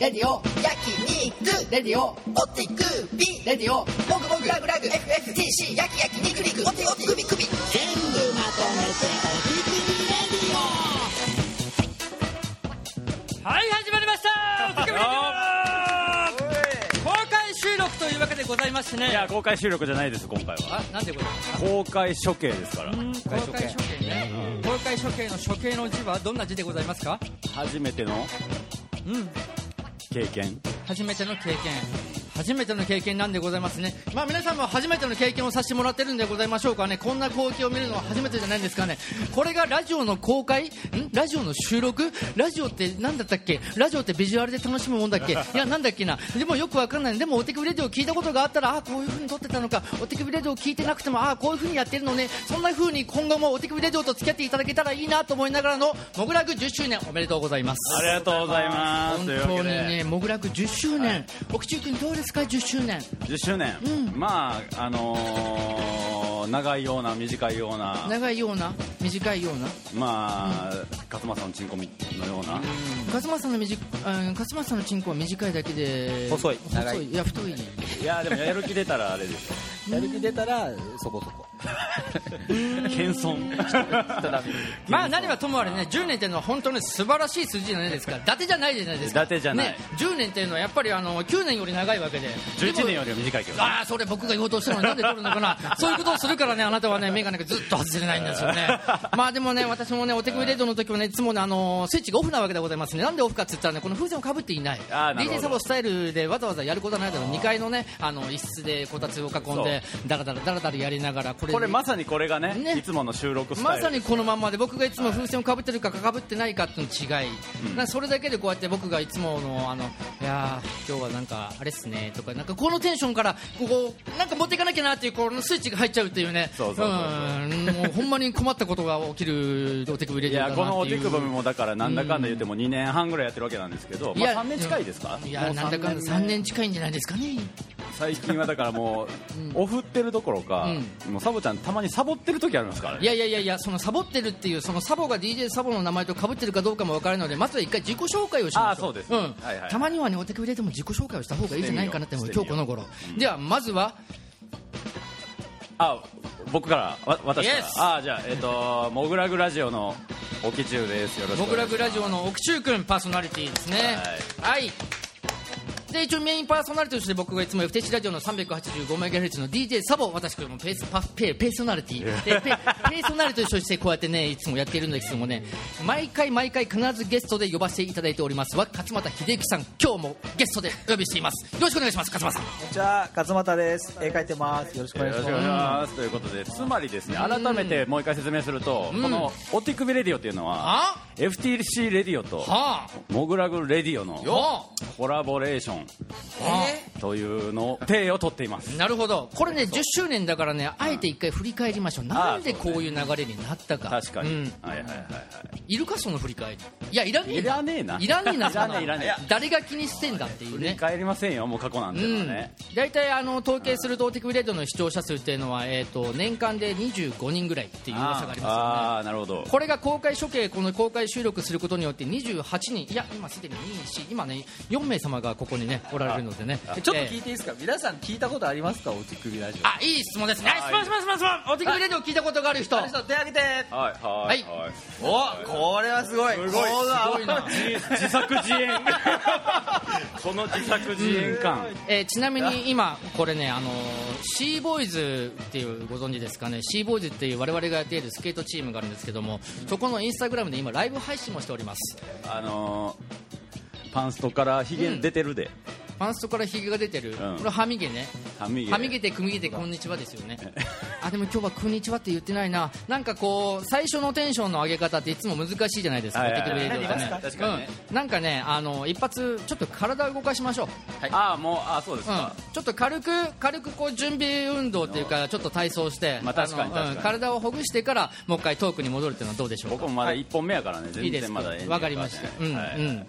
レディオ STC レディオ焼肉レディオお手首レディオもぐもぐラグラグ FFTC 焼き焼き肉肉お手お手首首全部まとめてお手首レディはい始まりました。お手首レディオ公開収録というわけでございましてね。いや公開収録じゃないです今回は。あなんでございますか公開処刑ですから。うん公開処刑ね。公開処刑の処刑の字はどんな字でございますか？初めての。うん経験。初めての経験。初めての経験なんでございますね。まあ皆さんも初めての経験をさせてもらってるんでございましょうかね。こんな光景を見るのは初めてじゃないんですかね。これがラジオの公開？ん？ラジオの収録？ラジオって何だったっけ？ラジオってビジュアルで楽しむもんだっけ？いやなんだっけな？でもよくわかんない。でもお手首レディオ聞いたことがあったらあこういう風に撮ってたのか。お手首レディオ聞いてなくてもあこういう風にやってるのね。そんな風に今後もお手首レディオと付き合っていただけたらいいなと思いながらのモグラグ10周年おめでとうございます。ありがとうございます。本当にね、モグラグ10周年、奥中君どうですか、10周年。10周年、まああのー長いような短いような。長いような、短いような？まあ、勝間さんのチンコミのような、勝間さんの短、うん勝間さんのチンコは短いだけで。細い。長細い、いいや、太い。い。やでもやる気出たらあれでしょ やる気出たらそこそこ 謙遜 まあ、何はともあれね、10年っていうのは本当に素晴らしい数字じゃないですか。伊達じゃないじゃないですか。伊達じゃないね、10年っていうのはやっぱりあの、9年より長いわけで。11年よりは短いけどねああ、それ僕が言おうとしたのになんで取るのかな。そういうことをするからね、あなたはね、メガネがずっと外せれないんですよね。まあでもね、私もね、お手首レードの時はね、いつもね、あのスイッチがオフなわけでございますね。なんでオフかって言ったらね、この風船をかぶっていない。DJ サボスタイルでわざわざやることはないだろう。2階のね、あの、一室でこたつを囲んで、だらだらだらだらやりながら、これ。これまさにこれがねね。いつもの収録まさにこのまんまで僕がいつも風船をかぶってるかかぶってないかっての違い、それだけでこうやって僕がいつものあのいやー今日はなんかあれっすねとかなんかこのテンションからここなんか持っていかなきゃなっていうこのスイッチが入っちゃうっていうね。そうそうそうそう。ん。もうほんまに困ったことが起きるお手首レいディオだこのお手首もだからなんだかんだ言っても2年半ぐらいやってるわけなんですけど、まあ、3年近いですかいやなんだかんだ3年近いんじゃないですかね最近はだからもう、オフってるどころか、もうサボちゃんたまにサボってる時ありますからね。いやいやいやいやそのサボってるっていうそのサボが DJ サボの名前と被ってるかどうかも分からないのでまずは一回自己紹介をしましょう。あーそうです。ん。はいはいたまにはねお手首ででも自己紹介をした方がいいんじゃないかなって思う今日この頃ではまずはあ僕からわ私から？あじゃあえっ、とモグラグラジオの沖中です。よろしくおモグラグラジオの奥中君パーソナリティですね。はいで一応メインパーソナリティとして僕がいつも FTC ラジオの 385MHz の DJ サボ私これもペースパペペーソナリティ。でペペーソナリティとしてこうやってねいつもやっているんですけどもね毎回毎回必ずゲストで呼ばせていただいております。は勝俣秀之さん今日もゲストでお呼びしています。よろしくお願いします勝俣さん。こんにちは勝俣です。絵描いてます。よろしくお願いしまます。ということでつまりですね改めてもう一回説明すると、うん。この「お手首レディオ」っていうのはあ？FTC レディオとはモグラグレディオのコラボレーションあというのを体を取っています。なるほど。これね10周年だからねあえて一回振り返りましょう。なんでこういう流れになったか。確かに、うん。はいはいはいはい。いるかその振り返り。いやいらねえいらねえな。いらねえないらねえいらねえ。誰が気にしてんだっていう振りね返りませんよもう過去なんてうんいうのはね、大体あの統計するとオーティクレードの視聴者数っていうのは、えー、と年間で25人ぐらいっていう噂がありますよね。あなるほど。これが公開処刑この公開収録することによって28人。いや今すでに2、4今ね4名様がここにねおられるのでね。すちょっとえー聞いていいですか？皆さん聞いたことありますか？お手首ラジオ。あいい質問ですね。質問します質問しますお手首レディオ聞いたことがある人。手挙げて。はいはいはい。おこれはすごい。すごい。すごいな自作自演。この自作自演感、えーちなみに今これねあのシーボーイズっていうご存知ですかね？シーボーイズっていう我々がやっているスケートチームがあるんですけどもそこのインスタグラムで今ライブ配信もしておりますあのー、パンストからヒゲ出てるで、パンストからひげが出てる、ん。これはみ毛ね。はみげはみげてくみげてこんにちはですよね。あでも今日はこんにちはって言ってないな。なんかこう最初のテンションの上げ方っていつも難しいじゃないですか。はいはいはい。なんかねあの一発ちょっと体を動かしましょう。ああもうあそうですか、うん、ちょっと軽く軽くこう準備運動っていうかちょっと体操して、体をほぐしてからもう一回トークに戻るっていうのはどうでしょう。か僕もまだ1本目やからね、全いいです然まだわかりました。うん。はい。う ん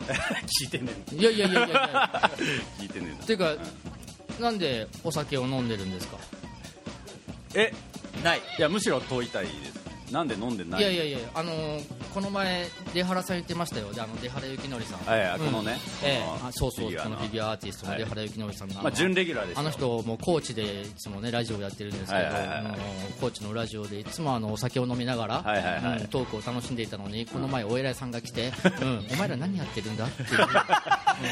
聞いてね いやいやいやいや聞いてねっていうか、なんでお酒を飲んでるんですか？え？ない。いやむしろ問いたいですなんで飲んでない？いやいやいやあのーこの前出原さん言ってましたよ。であの出原幸則さん。はいはいこのねええ。あそうそうこの。フィギュアアーティストのはい。出原幸則さんがまあ準レギュラーですよ。あの人もコーチでいつもねラジオやってるんですけど、あのコーチのラジオでいつもあのお酒を飲みながら、うんトークを楽しんでいたのにこの前お偉いさんが来て、うん、お前ら何やってるんだっていう、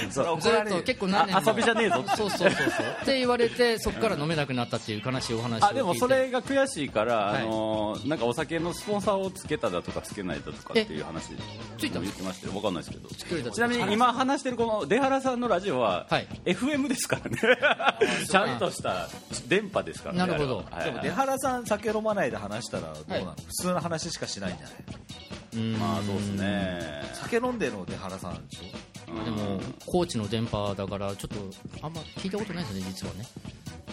うん、ずっと結構何年遊びじゃねえぞそうそうそうそうって言われてそこから飲めなくなったっていう悲しいお話でもそれが悔しいから、はいあのーなんかお酒のスポンサーをつけただとかつけないだとかっていう話ついたの言ってましたよ。わかんないですけど。ちなみに今話してるこの出原さんのラジオは、はい。FM ですからね。ちゃんとした電波ですからねなるほど。はは。いはい。でも出原さん酒飲まないで話したらどうなの、はい。普通の話しかしないんじゃない？うん。まあそうですね酒飲んでの出原さんでしょでもコーチの電波だからちょっとあんま聞いたことないですね実はね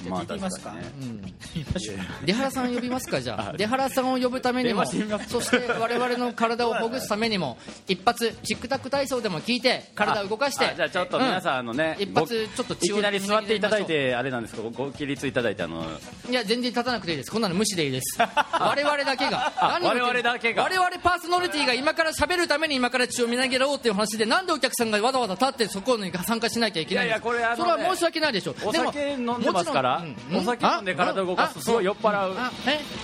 まあ聞いてみますか。確かにね。出原さん呼びますかじゃあ。出原さんを呼ぶためにも。そして我々の体をほぐすためにも。一発チックタック体操でも聞いて体を動かして。あじゃあちょっと皆さん、あのね一発ちょっとい血をきなり座っていただいてあれなんですけどご起立いただいてあの。いや全然立たなくていいです。こんなの無視でいいです。我々だけが。我々だけが。我々パーソナリティが今から喋るために今から血をみなぎらおうっていう話でなんでお客さんがわざわざ立ってそこに参加しなきゃいけないんです。いやいやこれあのねそれは申し訳ないでしょ。おでも酒飲んでますから。もちろんお酒飲んで体を動かすとすごい酔っ払う。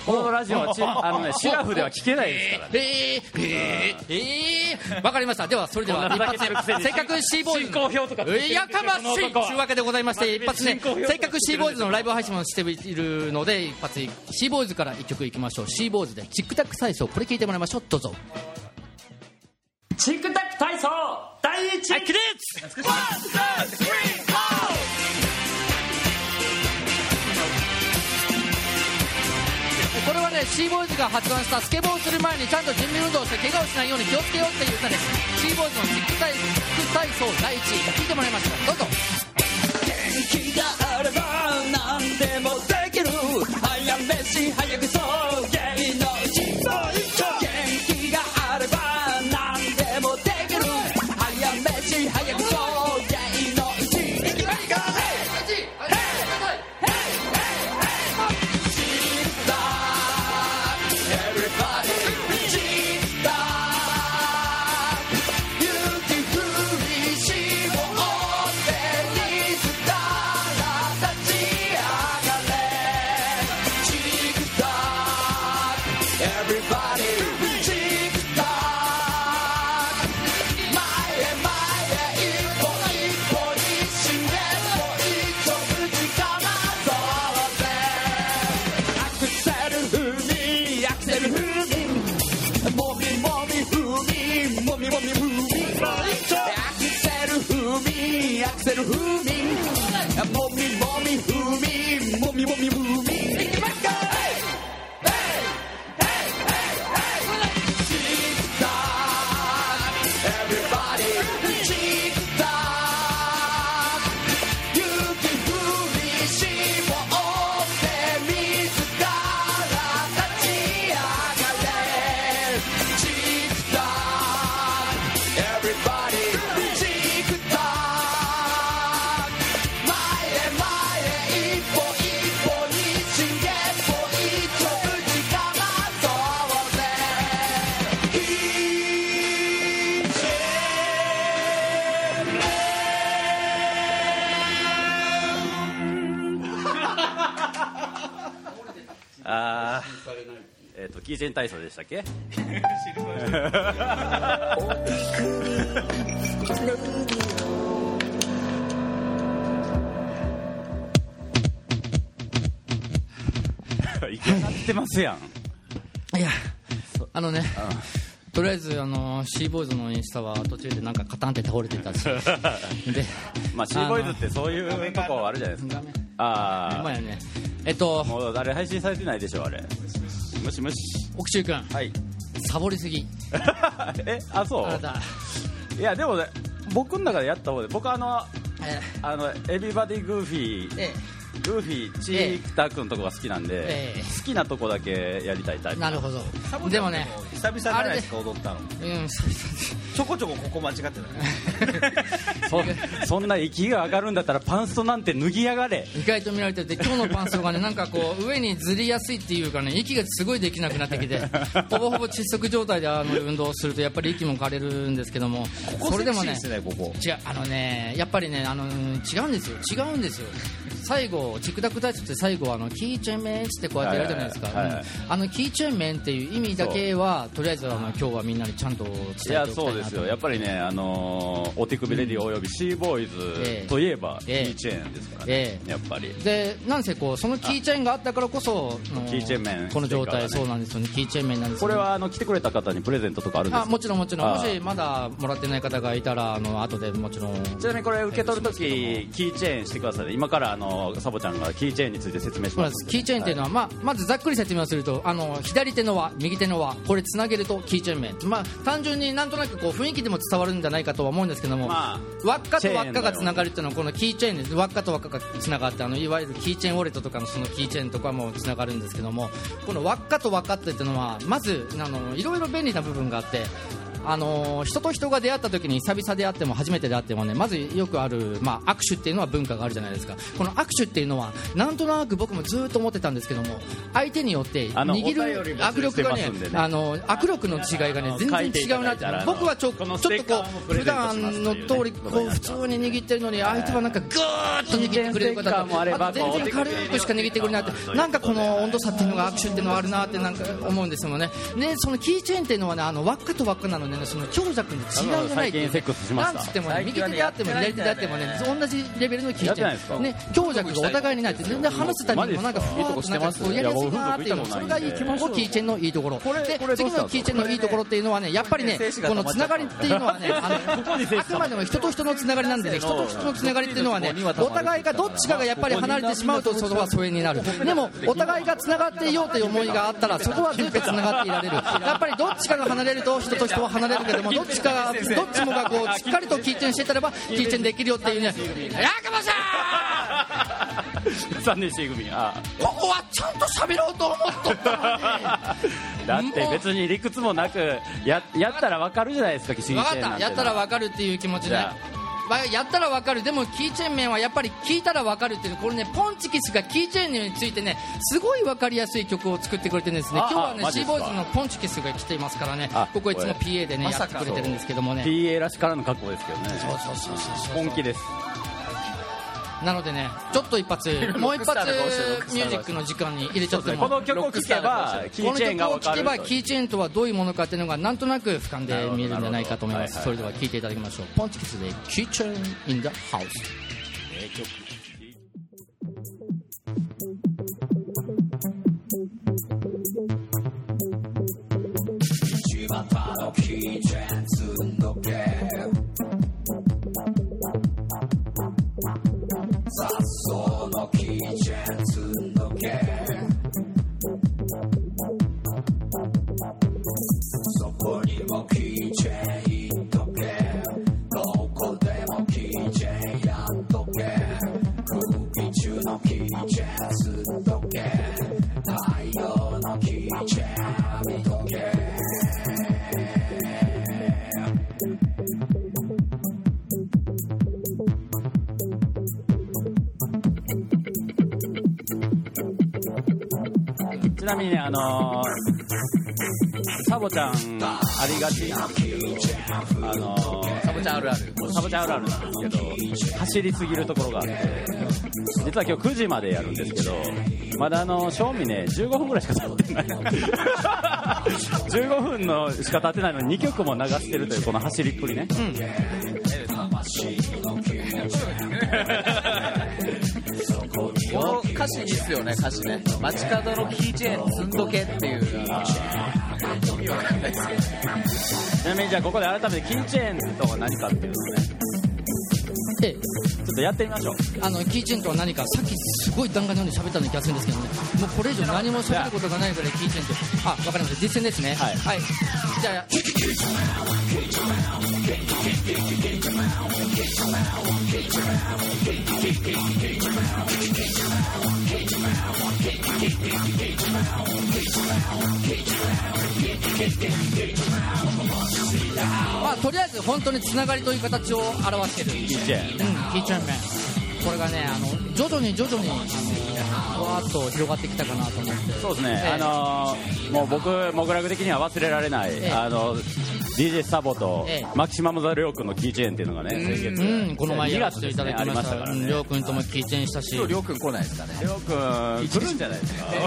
このラジオはちあのねシラフでは聞けないですからね。えー、えー、えー、わかりました。では、それでは、一発ふざけてるくせっかくシーボーイズ。やかましいというわけでございまして、一発ね、進行表せっかくシーボーイズのライブ配信もしているので、一発、シーボーイズから一曲いきましょう。シーボーイズで、チックタック体操、これ聞いてもらいましょう。どうぞ。チックタック体操第一。はい、起立これはね、シーボーイズが発案したスケボーをする前にちゃんと準備運動をして怪我をしないように気をつけようっていう歌です。シーボーイズのチック体体操第1位、聞いてもらいましょう。どうぞ元。気があれば何でもできる早飯早くキーチェン体操でしたっけ？いかなってますやん。いや、あのね、とりあえず、あのシーボーイズのインスタは途中でなんかカタンって倒れてたし、で、まあシーボーイズってそういうとこあるじゃないですか。あまあやね、えっとあ、もうあれ配信されてないでしょあれ。もしもし奥州君、はい。サボりすぎ、えあそう？いやでもね僕の中でやった方で僕あのえあのエビバディグーフィーえグーフィーチークタ君のとこが好きなんで、ええ。好きなとこだけやりたいタイプな。るほど、でもね、久々じゃないですか踊ったの？うん、久々ちょこちょこここ間違ってない？そそんな息が上がるんだったらパンストなんて脱ぎやがれ。意外と見られてて今日のパンストがねなんかこう上にずりやすいっていうかね息がすごいできなくなってきて ほぼほぼ窒息状態であの運動をするとやっぱり息も枯れるんですけどもそれでもね違うあのねやっぱりねあの違うんですよ。違うんですよ。最後チクタク体操って最後あのキーチェーンメンってこうやってやるじゃないですか、あのキーチェーンメンっていう意味だけはとりあえずあの今日はみんなにちゃんと伝いえてやおきたいなと。そうですよ。やっぱりねあのーお手首レディびシーボーイええ。ズといえばキええ。ーチェーンですからえねやっぱり。でなんせこうそのキーチェーンがあったからこそキーチェーン面この状態そうなんですよね。キーチェーン面なんですよこれはあの来てくれた方にプレゼントとかあるんですか？あもちろんもちろん。あもしまだもらってない方がいたらあの後でもちろん。ちなみにこれ受け取るときキーチェーンしてくださいね。今からあのサボちゃんがキーチェーンについて説明しまです。すキーチェーンっていうのは、まあ、まずざっくり説明をするとあの左手の輪右手の輪これつなげるとキーチェーン面、まあ、単純になんとなくこう雰囲気でも伝わるんじゃないかとは思うんですけども、ま輪っかと輪っかがつながるっていうのはこのキーチェーンで輪っかと輪っかがつながってあのいわゆるキーチェーンウォレットとかのそのキーチェーンとかもつながるんですけどもこの輪っかと輪っかっていうのはまずあのいろいろ便利な部分があってあの人と人が出会った時に久々であっても初めてであってもねまずよくある、まあ、握手っていうのは文化があるじゃないですか。この握手っていうのはなんとなく僕もずっと思ってたんですけども相手によって握る握力がねね。あの握力の違いがね全然違うなって。僕はちょちょっとこう普段の通りこう普通に握ってるのに相手はなんかグーッと握ってくれる方と全然軽くしか握ってくれないってなんかこの温度差っていうのが握手っていうのがあるなってなんか思うんですよね。でそのキーチェーンっていうのはねあの輪っかと輪っかなのでねその強弱に違いがないっていう最近セックスしました。なんつってもね右手であっても左手であってもね同じレベルのキーチやってないですか？ェーンね強弱がお互いにないって全然話すためにもなんかふわっとなんかこうやりやすいなっていうのそれがいい気持ちキーチェーンのいいところで次のキーチェーンのいいところっていうのはねやっぱりねこのつながりっていうのはねあの あくまでも人と人のつながりなんでね人と人のつながりっていうのはねお互いがどっちかがやっぱり離れてしまうとそこは疎遠になるでもお互いがつながっていようという思いがあったらそこはずっとつながっていられる。やっぱりどっちかが離れると人と人は離れるけども どっちかがどっちもがこうしっかりとキーチェーンしてたればキーチェーンできるよっていうね。やかましゃ3年 C 組あーここはちゃんと喋ろうと思っとっただって別に理屈もなくややったらわかるじゃないですか分かった。やったら分かるっていう気持ちねじゃわやったら分かる。でもキーチェーン面はやっぱり聞いたら分かるっていうこれねポンチキスがキーチェーンについてねすごい分かりやすい曲を作ってくれてるんですね。あ今日はねシーボーイズのポンチキスが来ていますからねあここいつもこ PA でねやってくれてるんですけどもね。PA らしからの格好ですけどね。そうそうそうそうそう。本気ですなのでねちょっと一発 もう一発ミュージックの時間に入れちゃってもこの曲を聴けばキこのーチェーンが曲を聴けばキーチェーンとはどういうものかっていうのがなんとなく俯瞰で見えるんじゃないかと思います。それでは聴いていただきましょう。ポンチキスでキーチェーン in the house ちなみにねあのーサボちゃんありがち。あのーサボちゃんあるある。サボちゃんあるあるなんですけど走りすぎるところがあって実は今日9時までやるんですけどまだあの正味ね15分ぐらいしか経ってない。15分のしか経ってないのに2曲も流してるというこの走りっぷりね、この歌詞いいっすよね歌詞ね。街角のキーチェーン積んどけっていう。意味わかんないですけどちなみにじゃあここで改めてキーチェーンとは何かっていうのをね。ええ。ちょっとやってみましょう。あのキーチェーンとは何かさっきすごい弾丸のように喋ったような気がするんですけどね。もうこれ以上何も喋ることがないぐらいキーチェーンって。あわかりました。実践ですね。はい。はい、じゃあちまあとりあえず本当につながりという形を表してる。キーチェーンうん、キーチェーン麺これがねあの徐々に徐々にあわーっと広がってきたかなと思って。そうですね、ええあのーもう僕、モグラグ的には忘れられない、ええ。あの DJ サボと、ええ。マキシマム・ザ・リョウ君のキーチェーンっていうのがね、先月、うん、この前2やら月せていただきましからうんしたたかね。りょうくんともキーチェーンしたし。今日りょうくん来ないですかね。りょうくん来るんじゃないですか。キ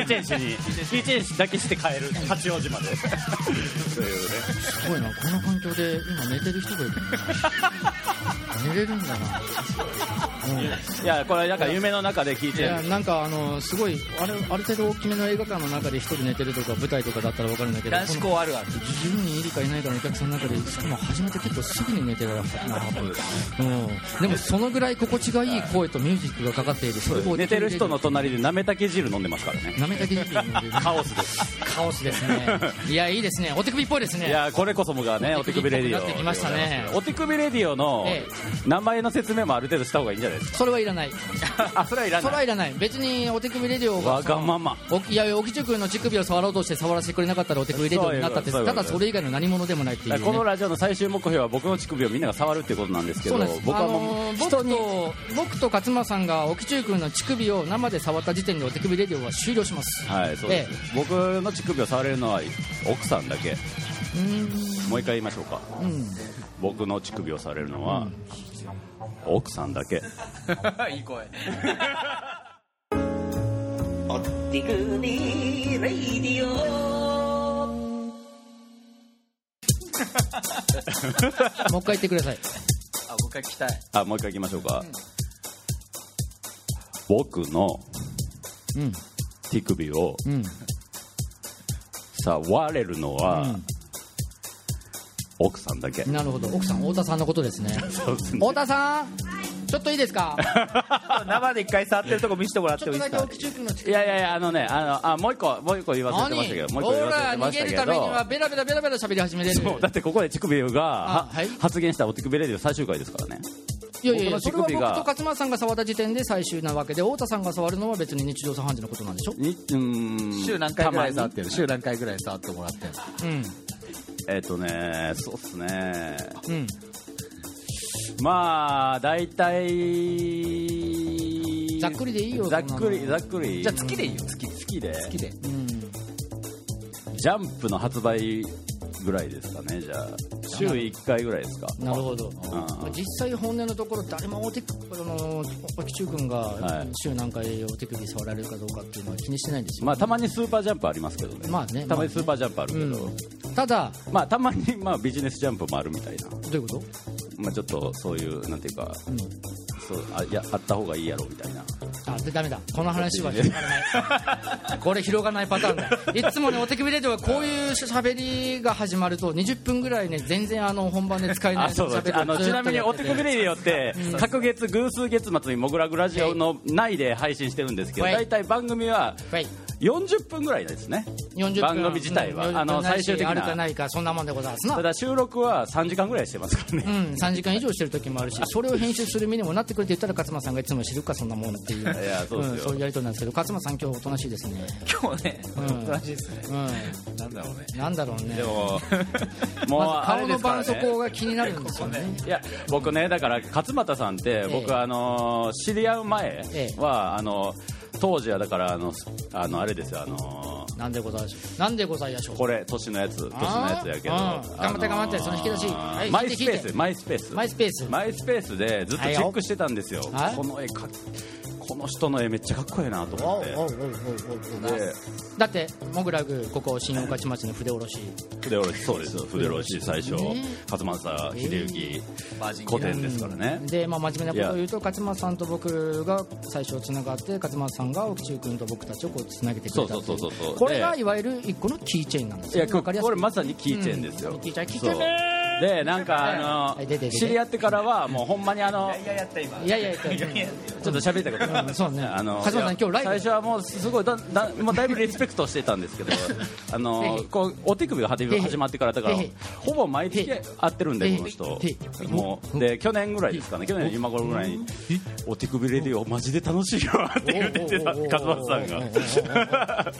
ーチェーンしにキーチェーンだけして帰る八王子まで。そういうねすごいなこの環境で今寝てる人がいる寝れるんだな、いやこれなんか夢の中でキーうん、いチェーンやなんかあのすごいあれある程度大きめの映画館の中で一人寝てるとか舞台とかだったら分かるんだけど男子校あるある10人いるかいないかのお客さんの中でしかも初めて結構すぐに寝てるな、うん、でもそのぐらい心地がいい声とミュージックがかかっているそれを寝てる人の隣でなめたけ汁飲んでますからねなめたけ汁飲んでるカオスですカオスですね。いやいいですね。お手首っぽいですね。いやこれこそもがねお手首レディオなってきましたね。お手首レディオのえ名前の説明もある程度した方がいいんじゃないですか？それはいらない。あそれはいらない。それはいらない。別にお手首レディオがわがまま。おいや沖中君の乳首を触ろうとして触らせてくれなかったらお手首レディオになったってただそれ以外の何者でもないっていう、ね、このラジオの最終目標は僕の乳首をみんなが触るっていうことなんですけど僕はもあのーう人に。僕と僕と勝間さんが沖中君の乳首を生で触った時点でお手首レディオは終了します。はいそうです、僕の乳首を触れるのは奥さんだけ。うーん。もう一回言いましょうか。うん。僕の乳首を触れるのは、奥さんだけ。いい声。お手首レディオもう一回言ってください。あもう一回聞きたい。あもう一回行きましょうか、僕のうん。手首をうん触れるのは、奥さんだけ。なるほど。奥さん太田さんのことですね。そうですね。太田さんちょっといいですか？生で一回触ってるとこ見せてもらっちょっとだけ沖中君の乳いやいやいやあのねあのあもう一個もう一個言わせてましたけどもう一個ほ言わせてましたけげるためにはどベラベラベラベラ喋り始めれる。そうだってここで乳首がははい。発言したお手首レディオ最終回ですからねいやいやそれは僕と勝間さんが触った時点で最終なわけで太田さんが触るのは別に日常茶飯事のことなんでしょ？にうーん。週何回ぐらい触ってる？週何回ぐらい触ってもらってるうん。えっ、とねそうっすね。うん。まあ大体ざっくりでいいよざっくりざっくり。じゃあ月でいいよ。月月で。好きで。うん。ジャンプの発売ぐらいですかねじゃあ。週1回ぐらいですか。なるほど、ん。実際本音のところ誰もお手あの沖中君がはい。週何回お手首触られるかどうかっていうのは気にしてないんですよ、まあたまにスーパージャンプありますけどねまあね。たまにスーパージャンプあるけど、うん、ただまあたまにまあビジネスジャンプもあるみたいな。どういうこと、まあちょっとそういうなんていうかうん、そうあいやあった方がいいやろみたいなあでダメだ。この話は広がらない。これ広がらないパターンだ。いつもねお手首レディオはこういう喋りが始まると20分ぐらいね全然あの本番で使えないあそうちなみにお手首レディオって各月偶数月末にモグラグラジオの内で配信してるんですけどはい。大体番組ははい40分ぐらいですね。40分。番組自体は。うん。あの40分ないし最終的な。あるかないかそんなもんでございますな。ただ収録は3時間ぐらいしてますからね。うん、3時間以上してる時もあるし それを編集する身にもなってくれて言ったら勝間さんがいつも知るかそんなもんっていういやそうですよ。ん、そういうやり取りなんですけど勝間さん今日おとなしいですね。今日ねうん同じですね。うん。なんだろうね。なんだろうね。でも もうまず顔の絆創ね。膏が気になるんですよね。いや僕ねだから勝俣さんってええ。僕、あのー知り合う前ええ。は、あの当時はだからあのあのあれですよあのなんでございましょう？なんでございましょう？これ年のやつ年のやつやけど、あーうん。頑張って頑張ってその引き出し。はいマイスペースマイスペース。マイスペース。マイスペースでずっとチェックしてたんですよ、はい。この絵かこの人の絵めっちゃかっこいいなと思って。だってモグラグここ新御徒町の筆下ろし。筆下ろしそうです。よ筆下ろし最初ね勝俣秀幸バー。古典ですからね。で、まあ、真面目なことを言うと勝間さんと僕が最初つながって勝間さんが沖中君と僕たちをこうつなげてくれたっていそうそうそうそうこれがでいわゆる一個のキーチェーンなんですよ。いやこれまさにキーチェーンですよ、キーチェーンキーチェーンでなんかあの知り合ってからはもうほんまにあのいややった今いやいやいやちょっと喋りたことうんそうねあの勝間さん今日ライブ最初はもうすごいだだもうだいぶリスペクトしてたんですけどあのこうお手首が始めへへ始まってからだからほぼ毎月会ってるんでこの人もうで去年ぐらいですかね去年の今頃ぐらいにお手首レディオマジで楽しいよって言ってた勝俣さんが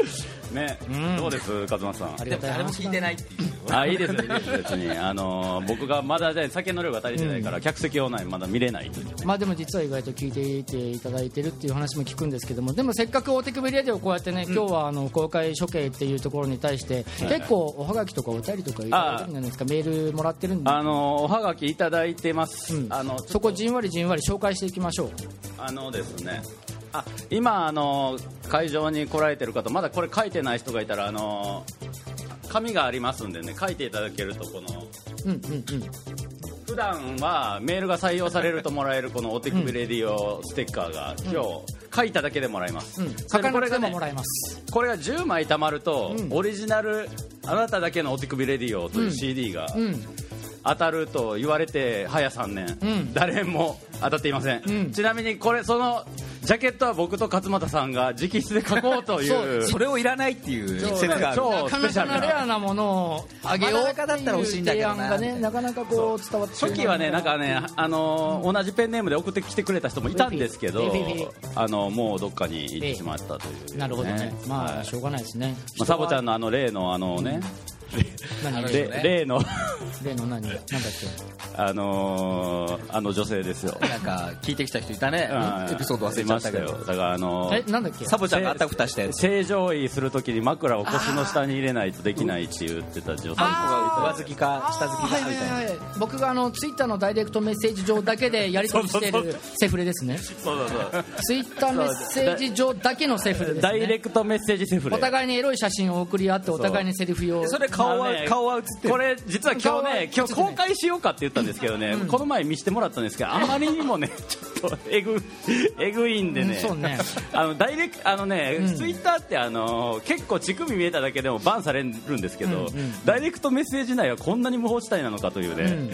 ねんどうです勝俣さんありがたい誰も聞いてないっていうあいいですよいいですよ別にあの僕がまだね酒の量が足りてないから客席をないまだ見れないという。まあでも実は意外と聞いていていただいてるっていう話も聞くんですけどもでもせっかくお手首レディをこうやってね、今日はあの公開処刑っていうところに対して結構おはがきとかお便りとかいただいてるんじゃないですか？メールもらってるんで。あのおはがきいただいてます、うん。あのそこじんわりじんわり紹介していきましょう。あのですね。あ今あの会場に来られてる方まだこれ書いてない人がいたらあの紙がありますんでね書いていただけるとこのうんうんうん。普段はメールが採用されるともらえるこのお手首レディオステッカーが、今日書いただけでもらえます、うん。そ書かなくてももらえます。これが10枚貯まると、うんオリジナルあなただけのお手首レディオという CD がうん。当たると言われて早3年、うん。誰も当たっていません、うん。ちなみにこれそのジャケットは僕と勝俣さんが直筆で書こうというそれをいらないっていう超説がある。超なかなかな。レアなものをあげようまだったら欲しいんだけ提どな。案がねなかなかこう伝わって初期はねなんかね、あのー同じペンネームで送ってきてくれた人もいたんですけどあのもうどっかに行ってしまったという、なるほどね。まあはいしょうがないですね。まあ、サボちゃんのあの例のあのね、例の。例の何なんだっあのーあの女性ですよ、なんか聞いてきた人いたね。うん。エピソード忘れちゃったけど。だからあのけーえなんだっけ？サボちゃんがあったふたしたやつ正常位するときに枕を腰の下に入れないとできないって言ってた女性上付きか下付きかみたいなはいはい。僕があのツイッターのダイレクトメッセージ上だけでやり取りしているセフレですね。そうそうそう。ツイッターメッセージ上だけのセフレですダイレねクトメッセージセフレ。お互いにエロい写真を送り合ってお互いにセリフを。それ顔は顔は映ってる。これ実は今日ね今日公開しようかって言ったんですけどね、この前見せてもらったんですけどあまりにもね ちょっとえぐえぐいんでね,、うんそうね。あのダイレクあのね、ツイッターってあの結構乳首見えただけでもバンされるんですけど、うんうん。ダイレクトメッセージ内はこんなに無法地帯なのかというね、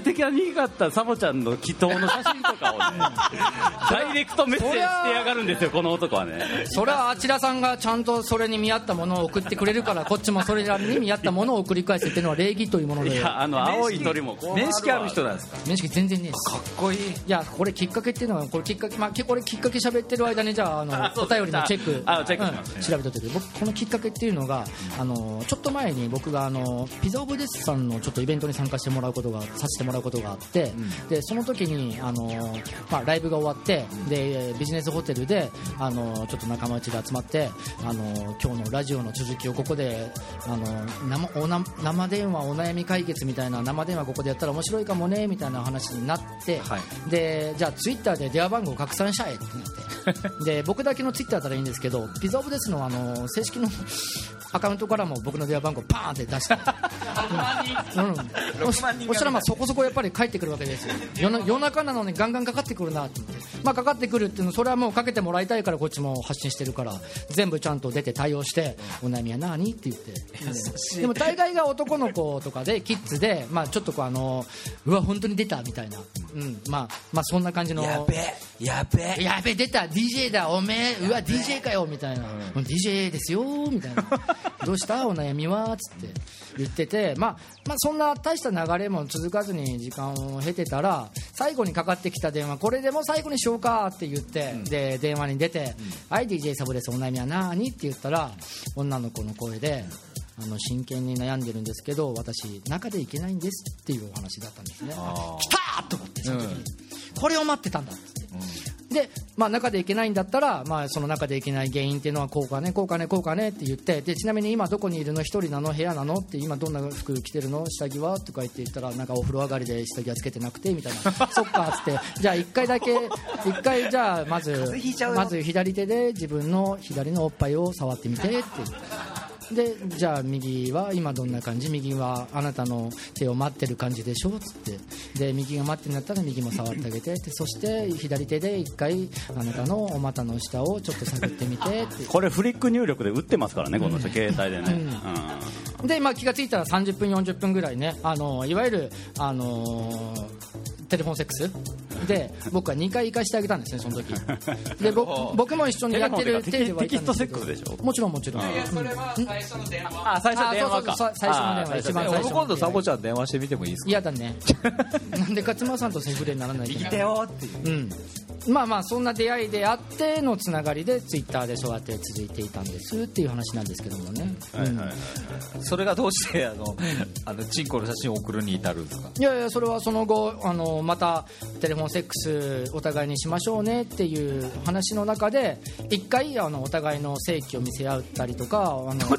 カテカにかったサボちゃんの祈祷の写真とかをね ダイレクトメッセージしてやがるんですよこの男はね。それはあちらさんがちゃんとそれに見合ったものを送ってくれるからこっちもそれに見合ったものを繰り返すっていうのは礼儀というものいでやあの青い鳥も面識ある人なんですか？面識全然ねえです。かっこいい。いやこれきっかけっていうのはこれきっかけまあけこれきっかけ喋ってる間にじゃああのお便りのチェック。あチェックうん。調べといて僕このきっかけっていうのがあのちょっと前に僕があのピザオブデスさんのちょっとイベントに参加してもらうことがさせてもらうことがあって、でその時にあのまあライブが終わってでビジネスホテルであのちょっと仲間内で集まってあの今日のラジオの続きをここであの生おな生電話お悩み解決みたいな生電話ここでやったら面白いかもねみたいな話になって、はい。でじゃあツイッターで電話番号拡散しちゃえってなって。で僕だけのツイッターだったらいいんですけどピザオブですのあの正式の アカウントからも僕の電話番号パーンって出して、うんうん、6万人がそしたらまあそこそこやっぱり帰ってくるわけですよ。夜中なのにガンガンかかってくるなって。思って、まあ、かかってくるっていうのそれはもうかけてもらいたいからこっちも発信してるから。全部ちゃんと出て対応して「お悩みは何?」って言って。でも大概が男の子とかでキッズで、まあ、ちょっとこうあのうわ本当に出たみたいな、うん。まあ、まあそんな感じのやべえ。やべえ出た。DJ だ。おめえ。うわ DJ かよみたいな、うん、DJ ですよみたいな。どうした？お悩みは？つって言ってて、まあ、まあそんな大した流れも続かずに時間を経てたら最後にかかってきた電話これでも最後にしようかって言って、で電話に出て「はい DJ サボですお悩みは何?」って言ったら女の子の声であの真剣に悩んでるんですけど私中でいけないんですっていうお話だったんですね。来たーと思ってその時に、これを待ってたんだ。って、で、まあ、中でいけないんだったら、まあ、その中でいけない原因っていうのはこうかねこうかねこうかねって言ってでちなみに今どこにいるの？一人なの？部屋なの？って今どんな服着てるの？下着は？とか言って言ったらなんかお風呂上がりで下着はつけてなくてみたいな。そっかっつって。じゃあ1回だけ一回じゃあまずまず左手で自分の左のおっぱいを触ってみてってでじゃあ右は今どんな感じ？右はあなたの手を待ってる感じでしょ？つって。で右が待ってんだったら右も触ってあげて。でそして左手で一回あなたのお股の下をちょっと探ってみてって これフリック入力で打ってますからねこの人携帯でね、うん。で、まあ、気がついたら30分40分ぐらいね。あのいわゆるあのテレフォンセックスで僕は2回行かしてあげたんですねその時。でぼ僕も一緒にやってるテキストセたんですけど。ックスでしょ？もちろんもちろん、それは最初の電話あ最初あ電話か最初の電話。あ一番最初僕今度サボちゃん電話してみてもいいですか？嫌だね。なんで勝間さんとセフレにならないといけない。よっていう。うんまあまあそんな出会いであってのつながりでツイッターでそうやって続いていたんですっていう話なんですけどもね、はいはいはいそれがどうしてあのあのチンコの写真を送るに至るんですか。いやいやそれはその後あのまたテレフォンセックスお互いにしましょうねっていう話の中で一回あのお互いの性器を見せ合ったりとかあのポ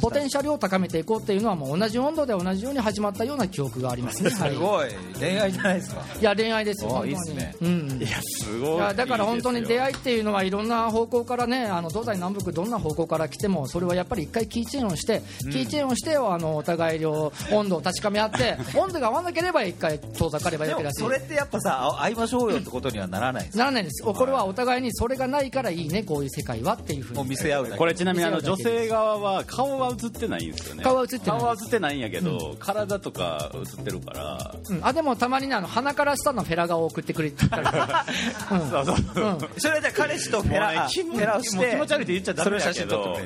ポテンシャルを高めていこうっていうのはもう同じ温度で同じように始まったような記憶がありますね、はい、すごい。恋愛じゃないですか。いや恋愛ですあ本当にいいっすね。うん。いやすごい。いやだから本当に出い会いっていうのはいろんな方向からねあの東西南北どんな方向から来てもそれはやっぱり一回キーチェーンをして、キーチェーンをしてあのお互いの温度を確かめ合って 温度が合わなければ一回遠ざかればいいけだし。もそれってやっぱさあ会いましょうよってことにはならないんですならないんです。これはお互いにそれがないからいいねこういう世界はっていうふうに。見せ合うこれちなみにあの女性側は顔は映ってないんですよね。顔は映ってない。顔は映ってないんやけど、体とか映ってるから。うん。あでもたまにねあの鼻から下のフェラ画を送ってくれたり とか、うん。そうそう。うんそれはじゃあ彼氏とフェラ、ねフェラをして気持ち悪いって言っちゃダメだけど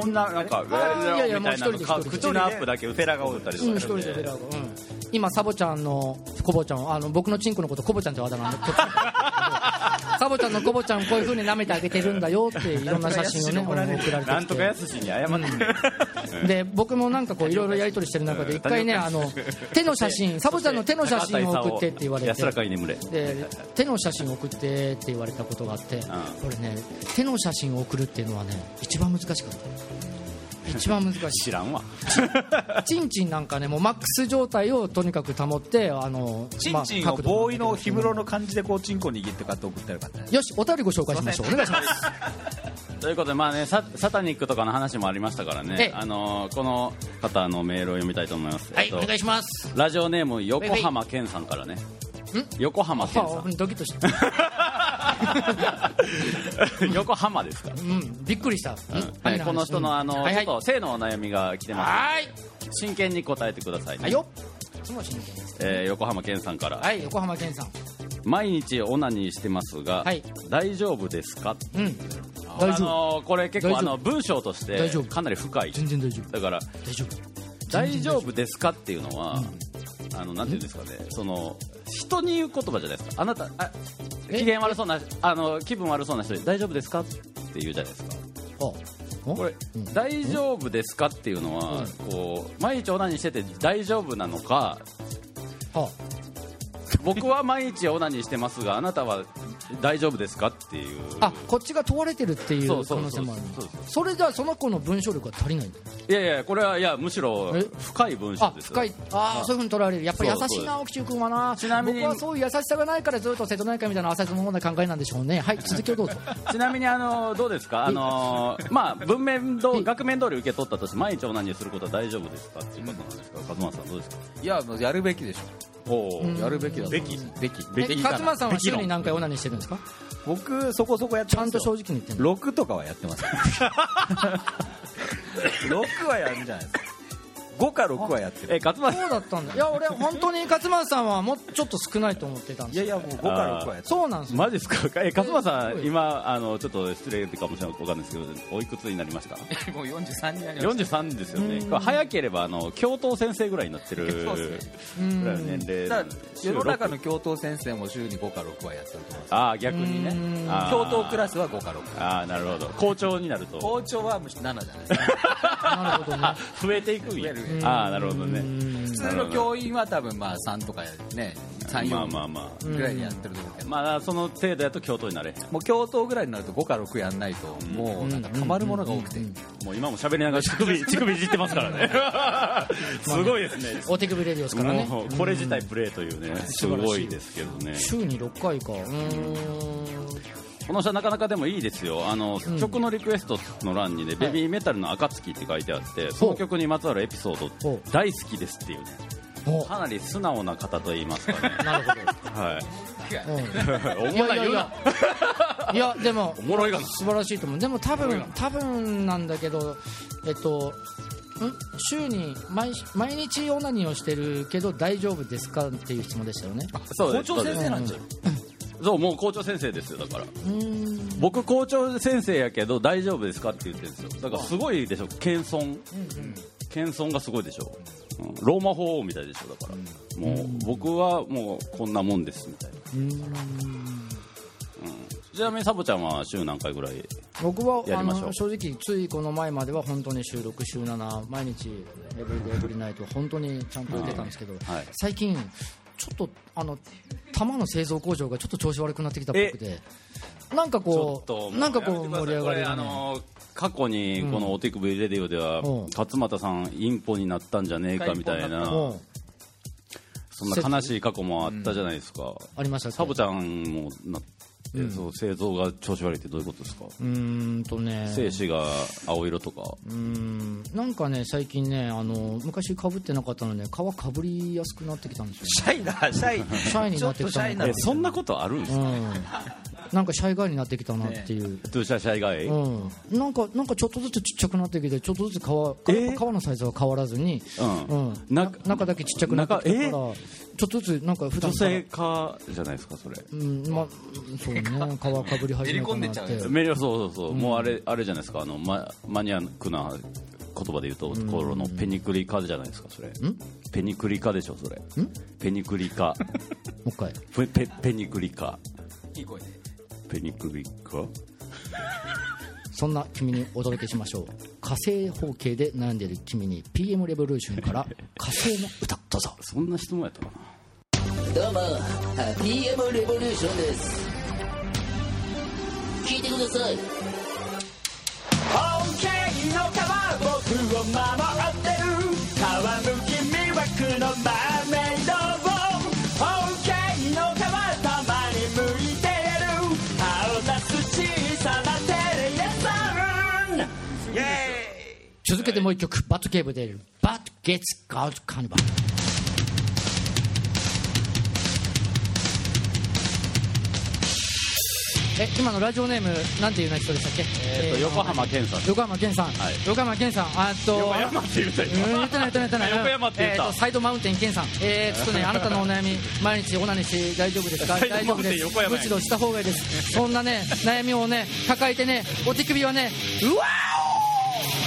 こんななんかいやいやみたいなのもう口のアップだけ映ったりとかうん、一人でフェラが、うん、今サボちゃんのコボちゃんあの僕のチンコのことコボちゃんって話題なんでこっちサボちゃんのコボちゃんこういう風に舐めてあげてるんだよっていろんな写真をね送られてきてなんとかやすしに謝って。で僕もなんかこういろいろやり取りしてる中で一回ねあの手の写真サボちゃんの手の写真を送ってって言われて。安らかに眠れ。で手の写真を送ってって言われたことがあって、これね手の写真を送るっていうのはね一番難しかった一番難しい。知らんわ。チンチンなんかねもうマックス状態をとにかく保ってあのチンチンをボーイの氷室の感じでこうチンコ握って買って送ったらよかったねよしお便りご紹介しましょう。お願いします。ということで、まあね、ササタニックとかの話もありましたからええ。ね、あのこの方のメールを読みたいと思います。はいえっとお願いします。ラジオネーム横浜健さんからね。横浜健さあドキッとし。横浜ですか？うんびっくりした、うん。はい、この人のあの、はいはい。ちょっと性のお悩みが来てます。はい。真剣に答えてくださいね。はいよ。いつも真剣ですえー横浜健さんから、はい横浜健さん。毎日オナニーしてますが、はい。大丈夫ですか？うん。大あ丈夫。のこれ結構あの文章としてかなり深い。全然大丈夫。だから大丈夫。大丈夫。ですか？っていうのは、あのなんていうんですかね、その人に言う言葉じゃないですか。あなたあえ？機嫌悪そうなあの気分悪そうな人に大丈夫ですか？って言うじゃないですか。あこれ、うん。大丈夫ですか？っていうのは、こう毎日オナニーしてて大丈夫なのか、は僕は毎日オナニーしてますがあなたは大丈夫ですかっていう。あこっちが問われてるっていう可能性もある。それじゃあその子の文章力が足りない。いやいやこれはいやむしろえ深い文章あですよ。深い。ああそういうふうに捉えられる。やっぱり優しいな沖中君はな。ちなみに。僕はそういう優しさがないからずっと瀬戸内海みたいな浅いものな考えなんでしょうね。はい続きをどうぞ。ちなみにあのどうですか、あのまあ、文面ど額面通り受け取ったとして毎日オナニーすることは大丈夫ですか？っていうことなんですか、勝間さんどうですか？いやもうやるべきでしおうやるべきだべき。べき。えべき。勝間さんは週に何回オナニーしてるんですか？僕そこそこやってちゃんと正直に言ってんの。6とかはやってます。6はやるんじゃないですか5か6はやってる。え勝間さん。そうだったんだ。いや俺本当に勝間さんはもうちょっと少ないと思ってたんですいやいやもう5か6はやってる。そうなんですよ。マジですか？え勝間さえん今あのちょっと失礼かもしれないわかんないですけどおいくつになりましたもう43になりました。43ですよね。早ければあの教頭先生ぐらいになってるぐらいの年齢世の中のの教頭先生も週に5か6はやってると思います。ああ逆にね。教頭クラスは5か6ああなるほど。校長になると。校長はむしろ7じゃないですか。なるほどね。増えていくんや。増えるああなるほどね。うん。普通の教員は多分まあ3とかね34まあまあまあ。ぐらいでやってると思うけど、まあその程度やと教頭になれ。もう教頭ぐらいになると5か6やんないともうなんかたまるものが多くて、もう今も喋りながら 乳首乳首いじってますからね。すごいですね。お手首レディオスからね。もうこれ自体プレーというねすごいですけどね。週に6回か。うーんこの人はなかなかでもいいですよ。あの、ん。曲のリクエストの欄にね「ベビーメタルの暁」って書いてあってその曲にまつわるエピソーほド大好きですっていうね。おかなり素直な方と言いますかね。なるほはい。ど、うん、おもろい言うな。いやでもおもろいがな。素晴らしいと思う。でも多分多分なんだけどえっと週に毎毎日オナニーをしてるけど大丈夫ですかっていう質問でしたよね。校長先生なんじゃんそうもう校長先生ですよだから。僕校長先生やけど大丈夫ですかって言ってるんですよ。だからすごいでしょ謙遜。謙遜がすごいでしょ、うん、ローマ法王みたいでしょだから。もう僕はもうこんなもんですみたいな、ちなみにサボちゃんは週何回ぐらい僕はあやりましょう？の正直ついこの前までは本当に週6週7毎日エブリデイエブリナイト本当にちゃんと出たんですけど、はい。最近ちょっとあの玉の製造工場がちょっと調子悪くなってきたっぽくて。なんかこうなんかこう盛り上がりこれあの過去にこのお手首レディオでは、うん。勝俣さんインポになったんじゃねえかみたいな。うん。そんな悲しい過去もあったじゃないですか、ありましたサボちゃんもなって、そう製造が調子悪いってどういうことですか、うーんとね。精子が青色とか。うーん。なんかね最近ねあの昔かぶってなかったので皮かぶりやすくなってきたんですよシャイだシャイ。シャイになってきたのそんなことあるんですか、うん。なんかシャイガイになってきたなっていう、 Too shy shy guy、うん、なんかなんかちょっとずつちっちゃくなってきてちょっとずつ皮皮え？ー皮のサイズは変わらずに、うん。うん、なな中だけちっちゃくなってきたから、中え？ちょっとずつなんか普段女性化じゃないですかそれ。うんまあそうね。皮かぶり始めたなっ めり込んでっちゃうてよメリオそうそう。そう、もうあれあれじゃないですか。あのママニアックな言葉で言うと、このペニクリカじゃないですかそれ。ペニクリカでしょそれ。ペニクリカ もう一回。ペペペニクリカいい声でペニクリカそんな君にお届けしましょう。火星方形で悩んでいる君に PM レボリューションから火星の歌どうぞ。そんな質問やったかな。どうも、PM レボリューションです。聞いてください。OK の川僕を守ってる。川向き魅惑のマエーイ続けてもう一曲バットケーブでバットゲッツガウトカニバル。え今のラジオネームなんていう人でしたっけ、えーと横浜健さん。横浜健さん、はい。横浜健さん。あと横山って言うたうん言ってない言ってない。横山って言った。えーとサイドマウンテン健さん。えー、ちょっとね あなたのお悩み毎日オナニーして大丈夫ですか？大丈夫ですむしろした方がいいです。そんなね悩みをね抱えてねお手首はねうわ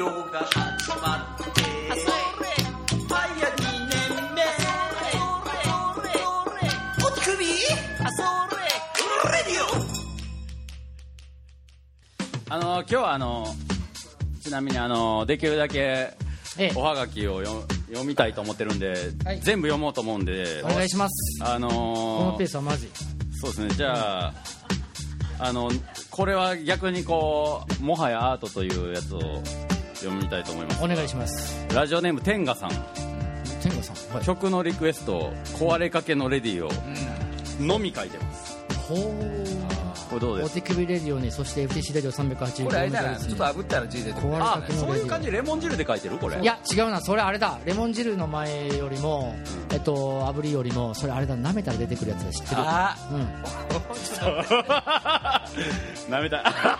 オが始まって早2年目あの今日はあのちなみにあのできるだけええおはがきを読読みたいと思ってるんで、はい。全部読もうと思うんでお願いします。あこののペースはまずい。そうですね。じゃああのこれは逆にこうもはやアートというやつを読みたいと思います。お願いします。ラジオネーム天ガさん。天狗さん、はい、曲のリクエスト壊れかけのレディをのみ書いてます。ほうこれどうです？お手首レディオにそして FTC レディオ380これあれだな。ちょっと炙ったら字出てくる壊れあかけのレディオそういう感じレモン汁で書いてる？これ。いや違うな。それあれだ。レモン汁の前よりも、えっと炙りよりもそれあれだ。舐めたら出てくるやつだ知ってる？あうん。なめた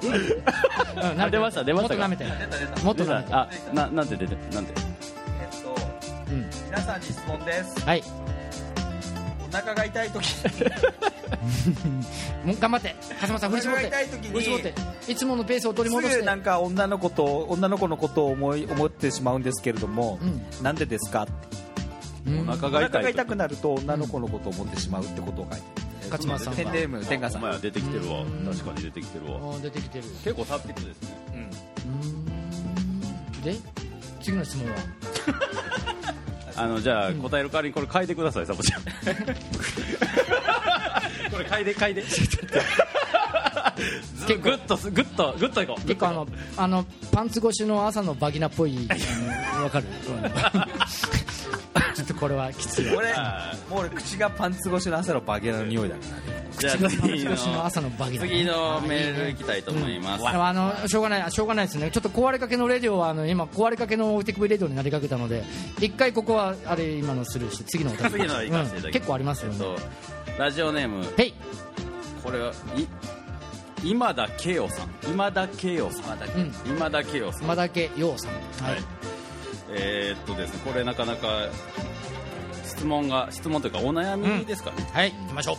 出ました出ましたか？もっと舐めて。出た出た。もっと舐めて。あななんて出てなんてえっとうん。皆さんに質問です。はい。お腹が痛い時。もう頑張って。風間さん振り絞って。振り絞って。いつものペースを取り戻して。すぐなんか女の子と女の子のことを思い思ってしまうんですけれども、うん。なんでですか？うん。お腹おが痛い腹が痛くなると女の子のことを思ってしまうってことを書いて勝間さんがペンネーム天下さん。お前は出てきてるわ。確かに出てきてるわ。出てきてる。結構達筆ですね。うーん。で次の質問は？あのじゃあ答える代わりにこれ変えてくださいサボちゃん。これれ嗅いで嗅いで。ずグッとすグッとグッといこう。結構あのあのパンツ越しの朝のバギナっぽいわかる？ちょっとこれはきつい。俺もう俺口がパンツ越しの朝のバゲラの匂いだから。ねじゃあパンツ次越しのの朝のバギナ次のメールいきたいと思います、でもあのしょうがないしょうがないですね。ちょっと壊れかけのレディオはあの今壊れかけの手首レディオになりかけたので一回ここはあれ今のスルーして次のお便り次の行かせていただきます、う。ん結構ありますよね、えっとラジオネーム。へい。これはい今田圭雄さん。今田圭雄さん。うん。今田圭雄さん。今だけようさん。はい、はいえーっとですねこれなかなか質問が質問というかお悩みですかね、はい、行きましょう。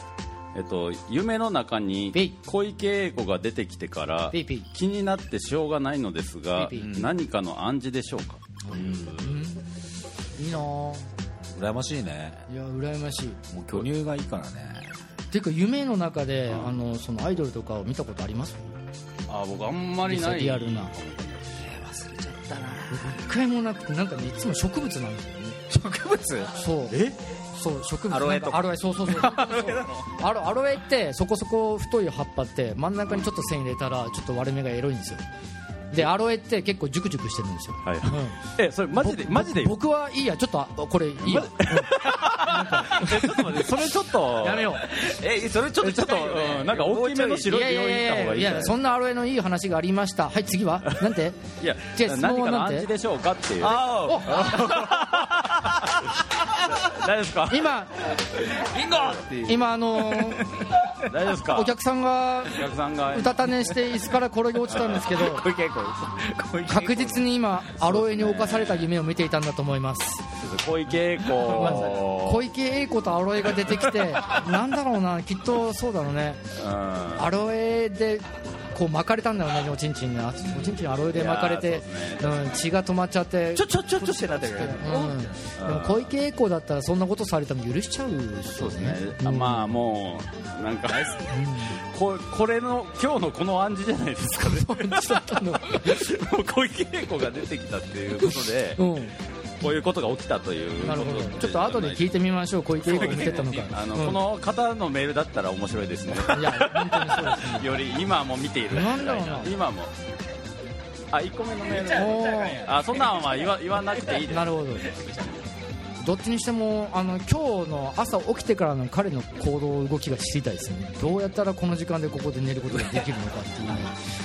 えっと夢の中に小池栄子が出てきてから気になってしょうがないのですが何かの暗示でしょうか？いいなぁ。羨ましいね。いや羨ましい。もう巨乳がいいからね。ていうか夢の中で、あのそのアイドルとかを見たことあります？あ僕あんまりない。リアルな一回もなくてなんかねいつも植物なんですよね。植物？そうえ？そう植物。アロエと。アロエそうそうそう。アロアロエってそこそこ太い葉っぱって真ん中にちょっと線入れたらちょっと割れ目がエロいんですよでアロエって結構ジュクジュクしてるんですよ、はい。うん。えそれマジでマジで僕はいいやちょっとあこれいいや、えちょっと待ってそれちょっと。やめよえそれちょっとちょっと、うんなんか大きめの白い病院行った方がいいやい？やそんなアロエのいい話がありました。はい次は？なんて？いやじゃあ質問はなんて？暗示でしょうかっていう。あお 大丈夫ですか？今ビンゴっていう。今あのー大丈夫ですか？お客さんがお客さんが。うたた寝して椅子から転げ落ちたんですけど。小池栄子小池栄子 確実に今アロエに侵された夢を見ていたんだと思います。小池栄子。小池栄子とアロエが出てきて なんだろうなきっとそうだろうね。うん。アロエでこう巻かれたんだろうねおちんちんにおちんちんにアロエで巻かれてうん、血が止まっちゃって。ちょちょちょちょってなってるうん、でも小池栄子だったらそんなことされても許しちゃうそうですね、うんあまあもうなんかここれの今日のこの暗示じゃないですかね。小池栄子が出てきたっていうことで。うんこういうことが起きたというなるほど。ちょっと後で聞いてみましょう。小池栄子見てたのか。あの、うん。この方のメールだったら面白いですね。いや本当にそうですね。より今も見ている。なんだろうな今も。あ1個目のメール。あそんなんはまあ言わ言わなくていいです。なるほどどっちにしてもあの今日の朝起きてからの彼の行動動きが知りたいですね。どうやったらこの時間でここで寝ることができるのかっていう。ね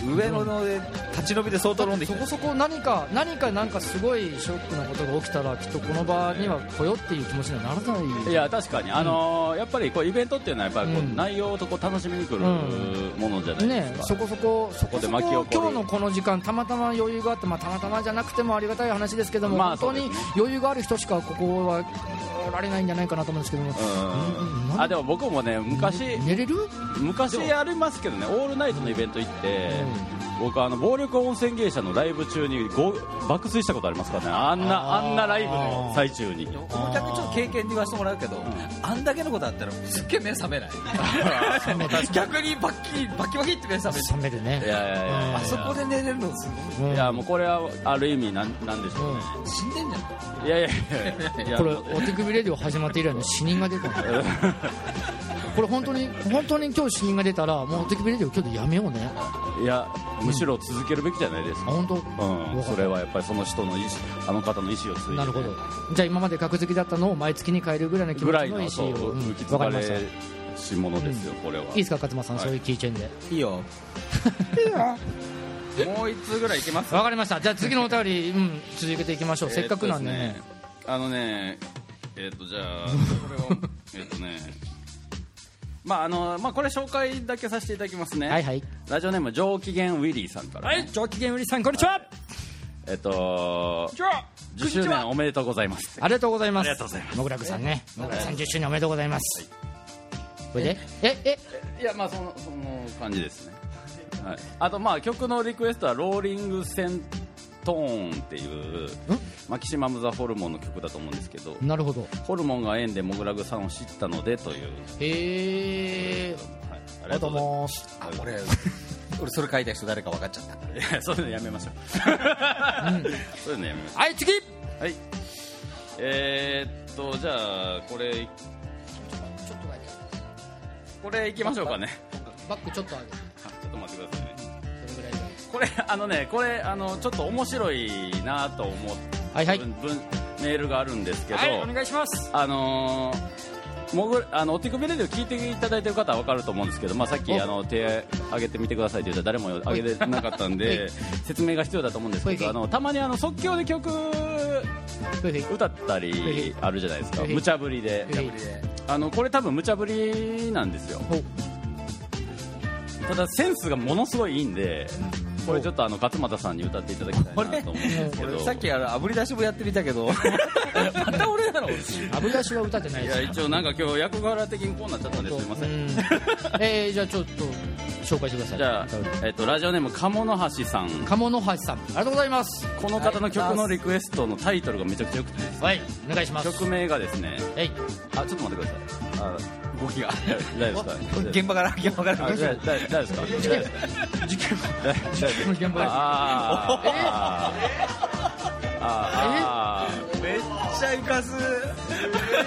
上野ので立ち伸びで相当飲んできた。そこそこ何か何かなんかすごいショックなことが起きたらきっとこの場には来よっていう気持ちにはならない。いや確かに、あのーやっぱりこうイベントっていうのはやっぱりこう、うん。内容とこう楽しみに来るうんものじゃないでねすか、そこそこそこでそ巻き起こ今日のこの時間たまたま余裕があって、まあ、たまたまじゃなくてもありがたい話ですけども、まあ本当に余裕がある人しかここはおられないんじゃないかなと思うんですけども、うん。うん。あでも僕もね昔寝れる？昔ありますけどねオールナイトのイベント行って、僕あの暴力温泉芸者のライブ中にご爆睡したことありますからね。あんなあんなライブの最中にこの逆にちょっと経験で言わせてもらうけど、あんだけのことあったらすっげえ目覚めない。逆にバッキバキバキって目覚める冷めるねいやいやいや。あそこで寝れるのすごい。うんいやもうこれはある意味なんなんでしょうね、死んでんじゃん。いやいやいやいや。これお手首レディオ始まって以来の死人が出たの これ本当に本当に今日死人が出たらもうお手首レディオ今日でやめようね。いやむしろ続けるべきじゃないですか、あ本当？うん、それはやっぱりその人の意思あの方の意思を継いで。なるほど。じゃあ今まで格付きだったのを毎月に変えるぐらいの気持ちの意思を、うん。受け継がわかりまし者ですよ、これは。いいですか勝間さん、そういうキーチェーンで いいよ。もう一通ぐらいいけます。わかりました。じゃあ次のお便り、うん、続けていきましょう、せっかくなんでね。あのねえーっとじゃあ これをえーっとねまああのまあこれ紹介だけさせていただきますね。はいはい。ラジオネーム上機嫌ウィリーさんから、はい上機嫌うりさんこんにちは。えっと10周年おめでとうございます。ありがとうございます。ありがとうございます。もぐらくさんね。もぐらくさん10周年おめでとうございます。これで？ええいやまあそのその感じですね、はい、あとまあ曲のリクエストはローリングセントーンっていうマキシマム・ザ・ホルモンの曲だと思うんですけどなるほど。ホルモンが縁でモグラグさんを知ったのでという、へえはい、あありがとうございまます。あ俺 俺それ書いた人誰か分かっちゃった。すいやそういうのやめましょう、そういうのやめましょはい次。うはい。えー、っとじゃあこれここれいきましょうかね。バックちょっと上げて。あちょっと待ってくださいねこれあのねこれあのちょっと面白いなと思って、はいはい。メールがあるんですけど、はいお願いします。あのーもぐあのお手首レディを聞いていただいてる方は分かると思うんですけど、まあ、さっきお。あの手挙げてみてくださいって言ったら誰も挙げてなかったんで説明が必要だと思うんですけはい。どあのたまにあの即興で曲歌ったりあるじゃないですか。はい。無茶ぶりで。あのこれ多分無茶ぶりなんですよ。ただセンスがものすごいいいんでこれちょっとあの勝俣さんに歌っていただきたいなと思うんですけど。俺さっきあの炙り出しもやってみたけど。また俺なのあぶ出しは歌ってないいです。や一応なんか今日役柄的にこうなっちゃったんですいません。うん。えー、じゃあちょっと紹介してください。じゃあ、えっと、ラジオネーム鴨の橋さん。鴨の橋さん。ありがとうございます。この方の曲のリクエストのタイトルがめちゃくちゃ良くてですねはいお願いします曲名がですねえいあちょっと待ってくださいあ動きが。大丈夫ですか？現場から？現場から？あ大丈夫ですか？事件事件現場ですあめっちゃいかす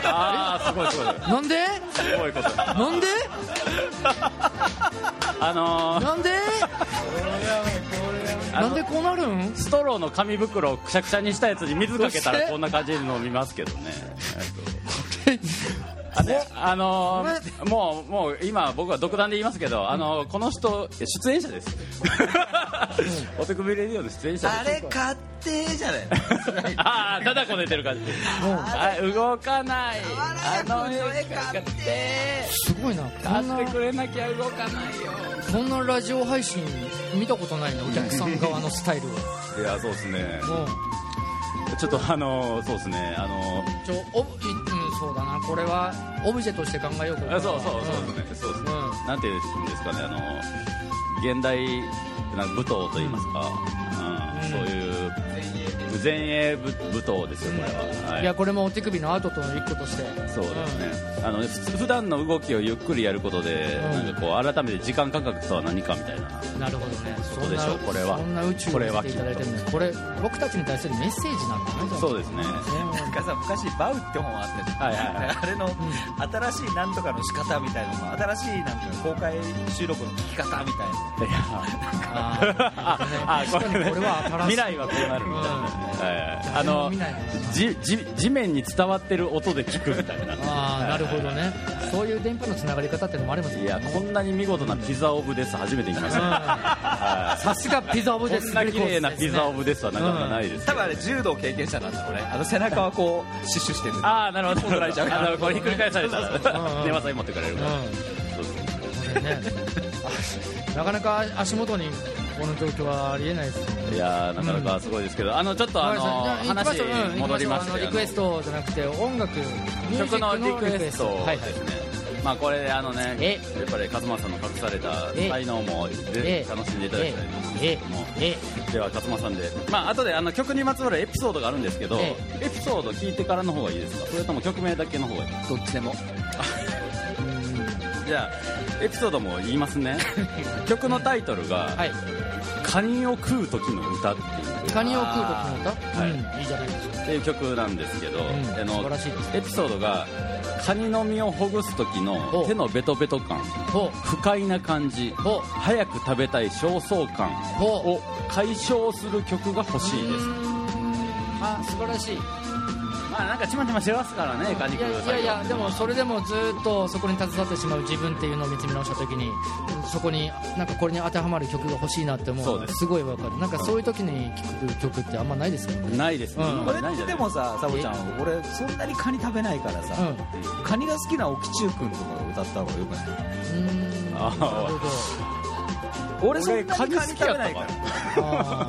あーすごいすごいなんですごいことなんであのーなんであのなんでこうなるんストローの紙袋をくしゃくしゃにしたやつに水かけたらこんな感じで飲みますけどねあねあのーもうもう今僕は独断で言いますけど、あのーこの人出演者です。お手首レディオの出演者です。勝手じゃない。ああただこねてる感じ。あ動かない。あの絵がってすごいな。こんな出してくれなきゃ動かないよ。こんなラジオ配信見たことないねお客さん側のスタイルいやそうですね。ちょっとあのーそうですね。あのーちょおそうだな。これはオブジェとして考えようここあそうそうそうですね、そうですね、うん。なんていうんですかね。あの現代なんか舞踏と言いますか、うん。うん。そういう前衛舞舞踏ですよこれは、はい。いやこれもお手首のアートとの一個として。そうですね、あのふ普段の動きをゆっくりやることで、うん。なんかこう改めて時間感覚とは何かみたいな。なるほどね。そそうでしょんなうこれは。そんな宇宙をこれは見ていただいてるんですこれ僕たちに対するメッセージなんだねじゃあ。そうですね。なんかさ昔バウって本あったじゃん。はいはいはい。あれの新しいなんとかの仕方みたいなの新しいなんか公開収録の聞き方みたいな。いや。あーああね。確かにこれは新しい。未来はこうなるみたいな、あのじじ地面に伝わってる音で聞くみたいな。ああなるほどね。そういう電波のつながり方っていうのもありますよね。いやこんなに見事なピザオブです初めて見ました、はさすがピザオブい、です。こんな綺麗なピザオブですはなかなかないです、多分あれ柔道経験者なんだろうね。あの背中はこうシュッシュしてる。ああなるほど。取られちゃうあのこれひっくり返されたらうん。寝技に持ってかれるから、うん。そうですね。なかなか足元にこの状況はありえないですね。いやーなかなかすごいですけど、あのちょっとあの話戻りまして。リクエストじゃなくて音楽曲のリクエストはいはい。ですね、まあこれあのねえ？やっぱり勝間さんの隠されたえ？才能もぜえ？ひ楽しんでいただきたいと思うんですけども、え？では勝間さんで。まあ後であの曲にまつわるエピソードがあるんですけど、え？エピソード聞いてからの方がいいですか？それとも曲名だけの方がいいどっちでも。じゃあエピソードも言いますね。曲のタイトルがはい「カニを食う時の歌」っていう。カニを食う時の歌、はい。うん。いいじゃないですか。っていう曲なんですけど、の素晴らしいですエピソードがカニの身をほぐす時のお手のベトベト感ほ不快な感じ早く食べたい焦燥感を解消する曲が欲しいです。あ素晴らしいまあなんかちまちましてますからねカニいやいやいやでもそれでもずっとそこに携わってしまう自分っていうのを見つめ直した時にそこになんかこれに当てはまる曲が欲しいなって思うそうです。すごいわかる。なんかそういう時に聴く曲ってあんまないですよね。ないですね、うん。これないんじゃないでもさサボちゃん俺そんなにカニ食べないからさ、うん。カニが好きなおきちゅうくんとか歌った方がよくない？うー。んなあるほど。俺そんなにカニ食べないから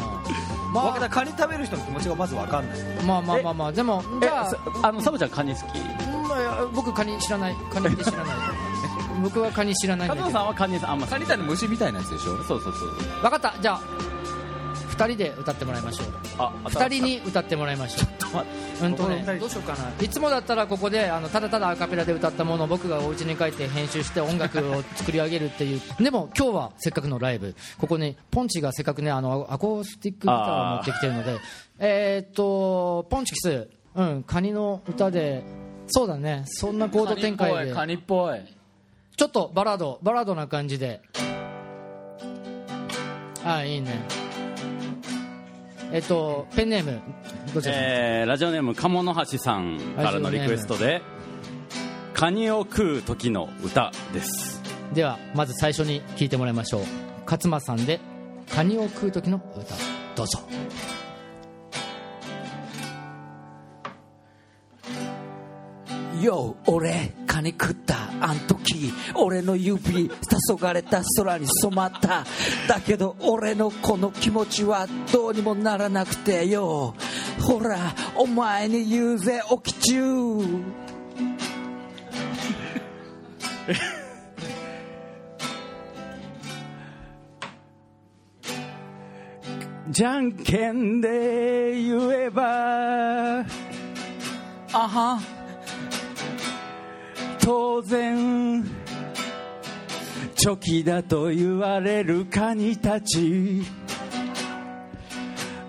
まわかったカニ食べる人の気持ちがまずわかんない。あまあまあまあまあ。でもじゃああのサボちゃんカニ好き？うんまあいや僕カニ知らない。カニって知らない。僕はカニ知らないんだ加藤さんはカニあんまカニって虫みたいなやつでしょ？そうそうそう。分かった。じゃあ2人で歌ってもらいましょう。あ2人に歌ってもらいましょう。うんとねどうしようかな。いつもだったらここであのただただアカペラで歌ったものを僕がお家に帰って編集して音楽を作り上げるっていう。でも今日はせっかくのライブ。ここにポンチがせっかくねあのアコースティックギターを持ってきてるので。えーっとポンチキス。うんカニの歌で。そうだね。そんなコード展開で。カニっぽいちょっとバラードバラードな感じで。ああいいねえっとペンネームどちら、えーラジオネーム鴨の橋さんからのリクエストで「カニを食う時の歌」です。ではまず最初に聞いてもらいましょう。勝間さんで「カニを食う時の歌」どうぞよう俺カニ食ったあん時俺の指黄昏れた空に染まった。だけど俺のこの気持ちはどうにもならなくてよ。ほらお前に言うぜおきちゅう。じゃんけんで言えばあは当然チョキだと言われるカニたち。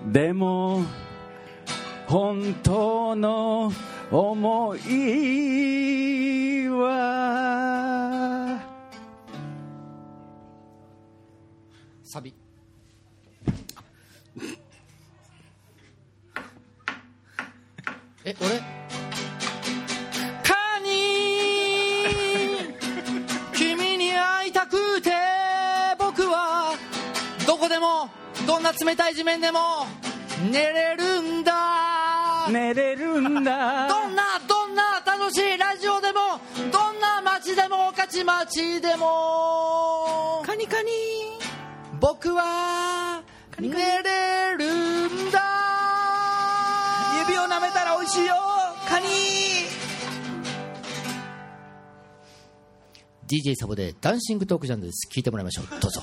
でも本当の思いはサビ。え俺？どんな冷たい地面でも寝れるんだ。寝れるんだ。どんなどんな楽しいラジオでもどんな街でも勝ち町でも。カニカニ。僕は寝れるんだ。指を舐めたら美味しいよ。カニ。DJ サボでダンシングトークジャンルです。聞いてもらいましょう。どうぞ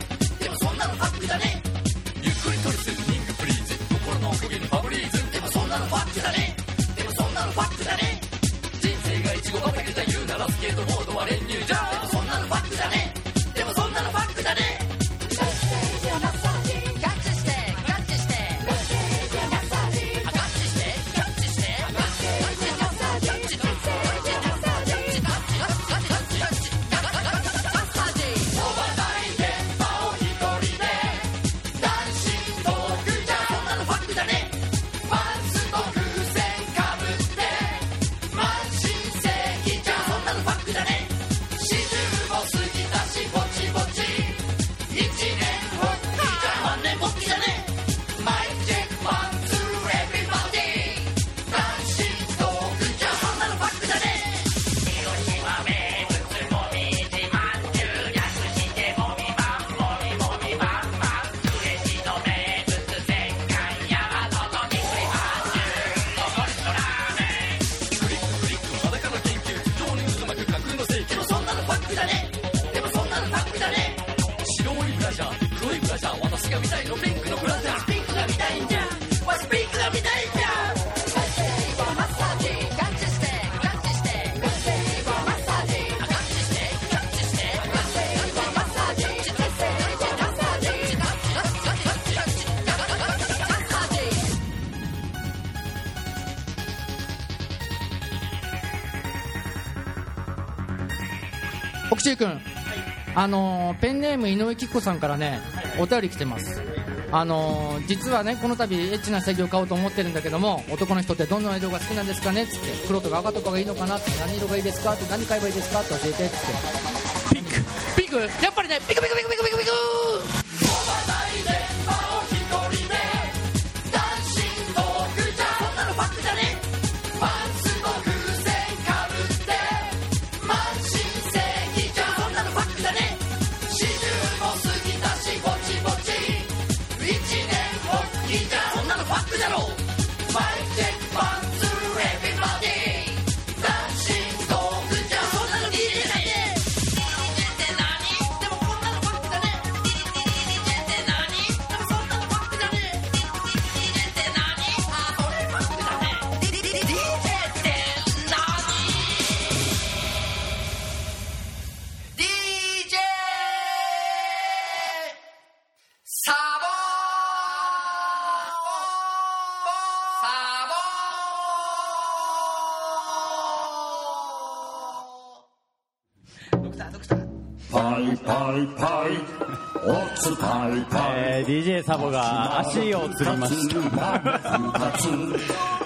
けた言うならスケートボードは練乳じゃ奥中君、あのーペンネーム井上貴子さんからねお便り来てます。あのー実はねこの度エッチな下着を買おうと思ってるんだけども男の人ってどんな色が好きなんですかね？っつって黒とか赤とかがいいのかな？って何色がいいですか？って何買えばいいですか？って教えてっつって。ピンク。ピンク？やっぱりねピクピクピクピクピクピクえー DJ サボが足をつりました。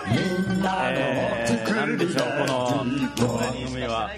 えー、なんでしょう、この番組は。